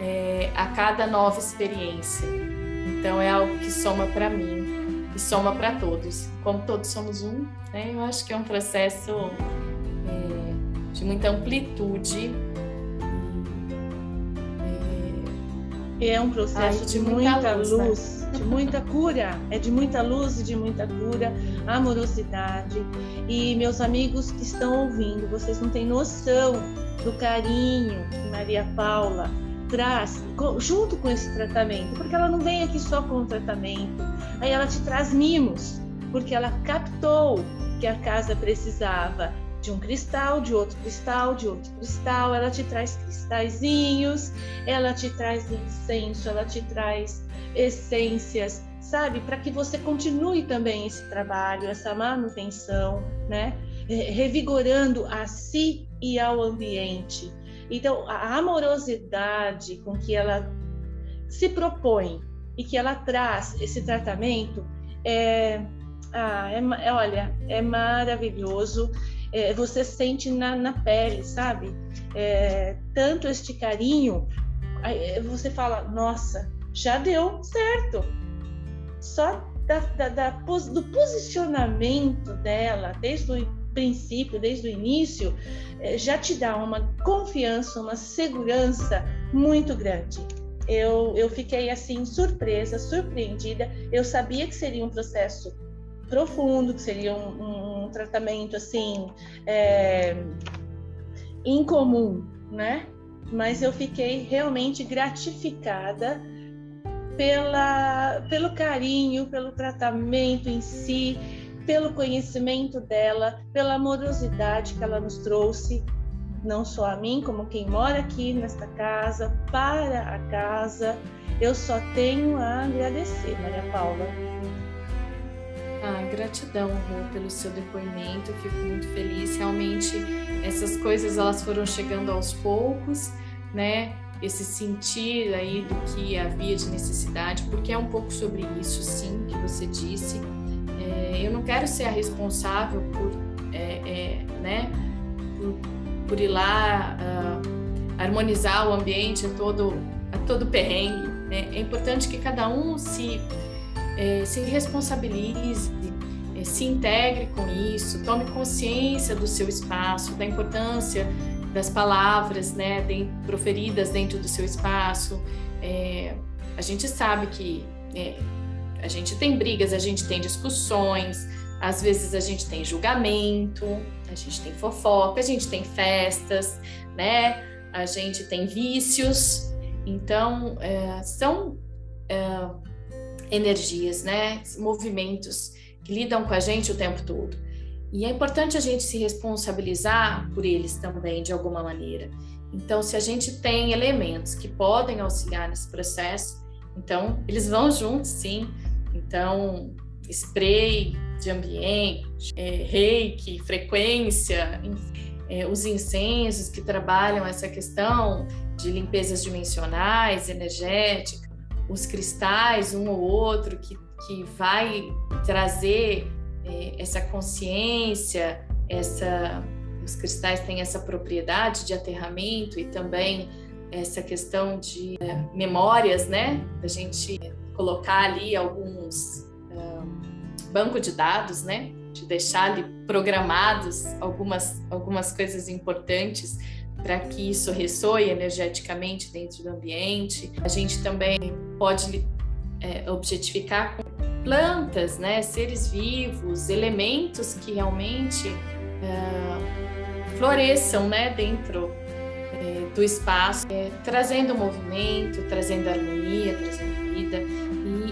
é, a cada nova experiência. Então é algo que soma para mim e soma para todos. Como todos somos um, né? eu acho que é um processo é, de muita amplitude.
E é um processo de, de, muita, muita luz, luz né? de muita cura, é de muita luz e de muita cura, amorosidade. E meus amigos que estão ouvindo, vocês não têm noção do carinho que Maria Paula traz junto com esse tratamento, porque ela não vem aqui só com o tratamento, aí ela te traz mimos, porque ela captou que a casa precisava de um cristal, de outro cristal, de outro cristal, ela te traz cristalzinhos, ela te traz incenso, ela te traz essências, sabe? Para que você continue também esse trabalho, essa manutenção, né? Revigorando a si e ao ambiente. Então, a amorosidade com que ela se propõe e que ela traz esse tratamento é, ah, é, é olha, é maravilhoso. É, você sente na, na pele, sabe? É, tanto este carinho, aí você fala, nossa, já deu certo. Só da, da, da, do posicionamento dela, desde o princípio, desde o início, eh, já te dá uma confiança, uma segurança muito grande. Eu, eu fiquei assim surpresa, surpreendida. Eu sabia que seria um processo profundo, que seria um, um tratamento assim é, incomum, né? Mas eu fiquei realmente gratificada pela, pelo carinho, pelo tratamento em si, pelo conhecimento dela, pela amorosidade que ela nos trouxe, não só a mim, como quem mora aqui nesta casa, para a casa. Eu só tenho a agradecer, Maria Paula.
Ah, gratidão, Rô, pelo seu depoimento. Eu fico muito feliz. Realmente, essas coisas elas foram chegando aos poucos, né? Esse sentir aí do que havia de necessidade, porque é um pouco sobre isso, sim, que você disse eu não quero ser a responsável por, é, é, né, por, por, ir lá uh, harmonizar o ambiente a todo, a todo perrengue. Né? É importante que cada um se, é, se responsabilize, é, se integre com isso, tome consciência do seu espaço, da importância das palavras né, proferidas dentro do seu espaço. É, a gente sabe que é, a gente tem brigas, a gente tem discussões, às vezes a gente tem julgamento, a gente tem fofoca, a gente tem festas, né? A gente tem vícios. Então, é, são é, energias, né? Movimentos que lidam com a gente o tempo todo. E é importante a gente se responsabilizar por eles também, de alguma maneira. Então, se a gente tem elementos que podem auxiliar nesse processo, então eles vão juntos, sim. Então, spray de ambiente, é, reiki, frequência, é, os incensos que trabalham essa questão de limpezas dimensionais, energética, os cristais, um ou outro, que, que vai trazer é, essa consciência, essa, os cristais têm essa propriedade de aterramento e também essa questão de é, memórias, né? A gente colocar ali alguns um, banco de dados, né? De deixar ali programados algumas, algumas coisas importantes para que isso ressoe energeticamente dentro do ambiente. A gente também pode é, objetificar com plantas, né? Seres vivos, elementos que realmente é, floresçam, né? Dentro é, do espaço, é, trazendo movimento, trazendo harmonia, trazendo vida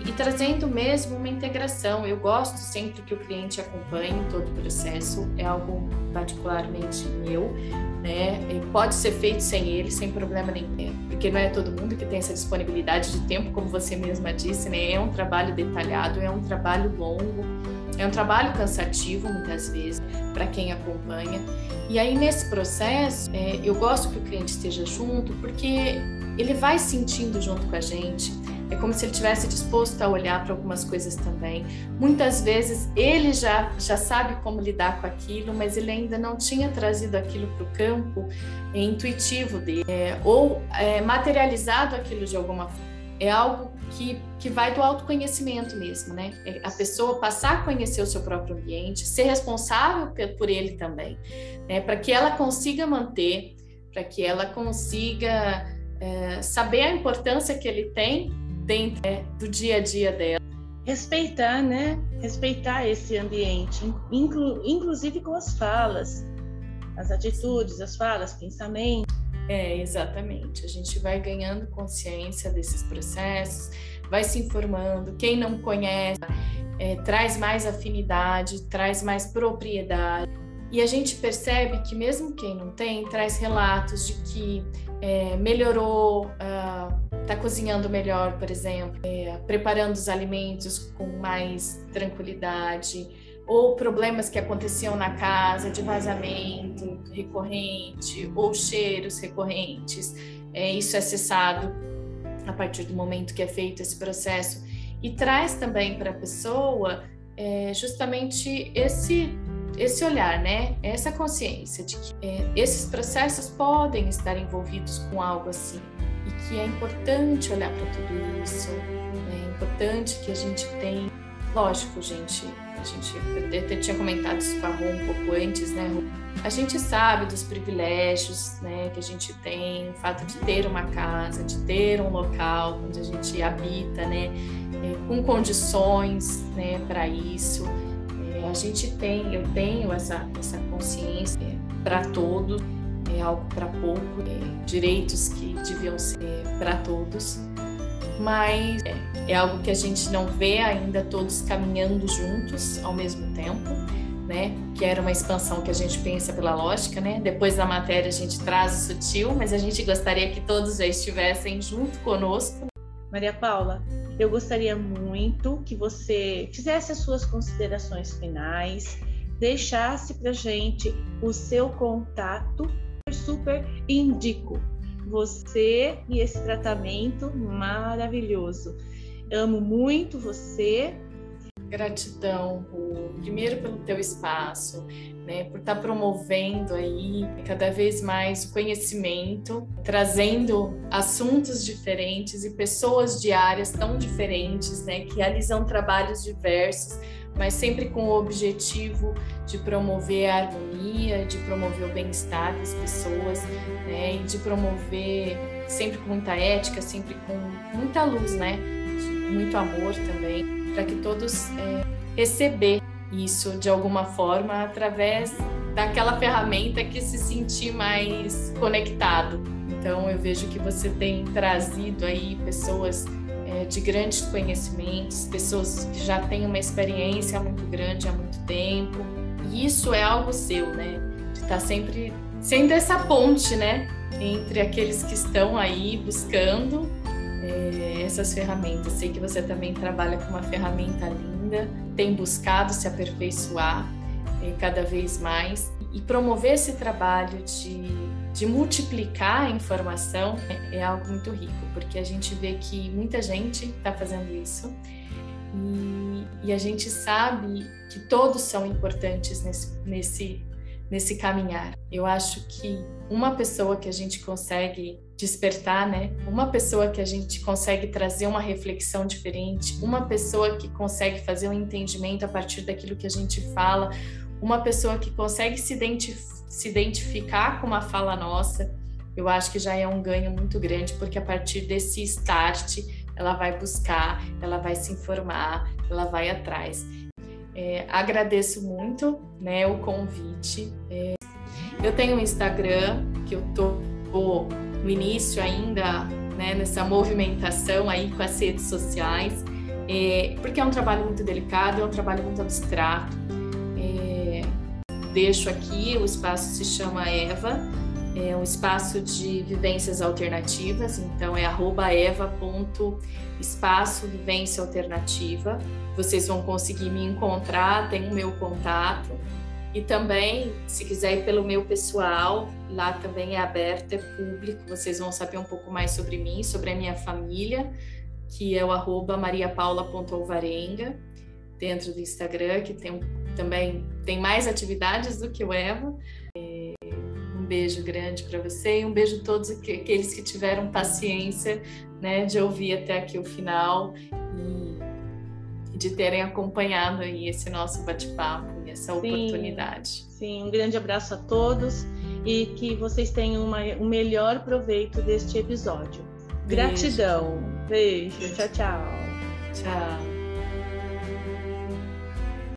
e, trazendo mesmo uma integração. Eu gosto sempre que o cliente acompanhe todo o processo, é algo particularmente meu, né? E pode ser feito sem ele, sem problema nenhum, porque não é todo mundo que tem essa disponibilidade de tempo, como você mesma disse, né? É um trabalho detalhado, é um trabalho longo, é um trabalho cansativo muitas vezes para quem acompanha. E aí nesse processo, é, eu gosto que o cliente esteja junto, porque ele vai sentindo junto com a gente é como se ele tivesse disposto a olhar para algumas coisas também. Muitas vezes ele já, já sabe como lidar com aquilo, mas ele ainda não tinha trazido aquilo para o campo é, intuitivo dele, é, ou é, materializado aquilo de alguma forma. É algo que, que vai do autoconhecimento mesmo, né? É a pessoa passar a conhecer o seu próprio ambiente, ser responsável por ele também, né? para que ela consiga manter, para que ela consiga é, saber a importância que ele tem dentro do dia a dia dela.
Respeitar, né? Respeitar esse ambiente, inclu inclusive com as falas, as atitudes, as falas, pensamentos.
É, exatamente. A gente vai ganhando consciência desses processos, vai se informando. Quem não conhece, é, traz mais afinidade, traz mais propriedade. E a gente percebe que mesmo quem não tem, traz relatos de que é, melhorou, está ah, cozinhando melhor, por exemplo, é, preparando os alimentos com mais tranquilidade, ou problemas que aconteciam na casa de vazamento recorrente, ou cheiros recorrentes. É, isso é cessado a partir do momento que é feito esse processo e traz também para a pessoa é, justamente esse esse olhar, né? Essa consciência de que é, esses processos podem estar envolvidos com algo assim e que é importante olhar para tudo isso. Né? É importante que a gente tenha, lógico, gente. A gente eu até tinha comentado isso com a Rô um pouco antes, né? A gente sabe dos privilégios, né, que a gente tem, o fato de ter uma casa, de ter um local onde a gente habita, né, é, com condições, né, para isso a gente tem, eu tenho essa, essa consciência para todos, é algo para pouco, é, direitos que deviam ser para todos, mas é, é algo que a gente não vê ainda todos caminhando juntos ao mesmo tempo. Né? Que era uma expansão que a gente pensa pela lógica, né? Depois da matéria a gente traz o sutil, mas a gente gostaria que todos já estivessem junto conosco.
Maria Paula, eu gostaria muito que você fizesse as suas considerações finais, deixasse para gente o seu contato. Super indico você e esse tratamento maravilhoso. Amo muito você
Gratidão, primeiro pelo teu espaço, né, por estar tá promovendo aí cada vez mais conhecimento, trazendo assuntos diferentes e pessoas de áreas tão diferentes, né, que realizam trabalhos diversos, mas sempre com o objetivo de promover a harmonia, de promover o bem-estar das pessoas, né, e de promover sempre com muita ética, sempre com muita luz, né, muito amor também para que todos é, receber isso de alguma forma através daquela ferramenta que se sentir mais conectado. Então eu vejo que você tem trazido aí pessoas é, de grandes conhecimentos, pessoas que já têm uma experiência muito grande há muito tempo. E isso é algo seu, né? De estar tá sempre sendo essa ponte, né? Entre aqueles que estão aí buscando é, essas ferramentas. Sei que você também trabalha com uma ferramenta linda, tem buscado se aperfeiçoar é, cada vez mais e promover esse trabalho de, de multiplicar a informação é, é algo muito rico, porque a gente vê que muita gente está fazendo isso e, e, a gente sabe que todos são importantes nesse, nesse, nesse caminhar. Eu acho que uma pessoa que a gente consegue despertar, né? Uma pessoa que a gente consegue trazer uma reflexão diferente, uma pessoa que consegue fazer um entendimento a partir daquilo que a gente fala, uma pessoa que consegue se, identif se identificar com uma fala nossa, eu acho que já é um ganho muito grande, porque a partir desse start, ela vai buscar, ela vai se informar, ela vai atrás. É, agradeço muito né, o convite. É, eu tenho um Instagram que eu tô no início ainda, né, nessa movimentação aí com as redes sociais, é, porque é um trabalho muito delicado, é um trabalho muito abstrato. É, deixo aqui, o espaço se chama Eva, é um espaço de vivências alternativas, então é eva.espaço vivência alternativa. Vocês vão conseguir me encontrar, tem o meu contato. E também, se quiser ir pelo meu pessoal, lá também é aberto, é público, vocês vão saber um pouco mais sobre mim, sobre a minha família, que é o arroba mariapaula.alvarenga, dentro do Instagram, que tem, também tem mais atividades do que o Eva. Um beijo grande para você e um beijo a todos aqueles que tiveram paciência né, de ouvir até aqui o final e de terem acompanhado aí esse nosso bate-papo e essa sim, oportunidade.
Sim, um grande abraço a todos e que vocês tenham uma, o melhor proveito deste episódio. Gratidão. Beijo. Beijo. Tchau, tchau.
Tchau.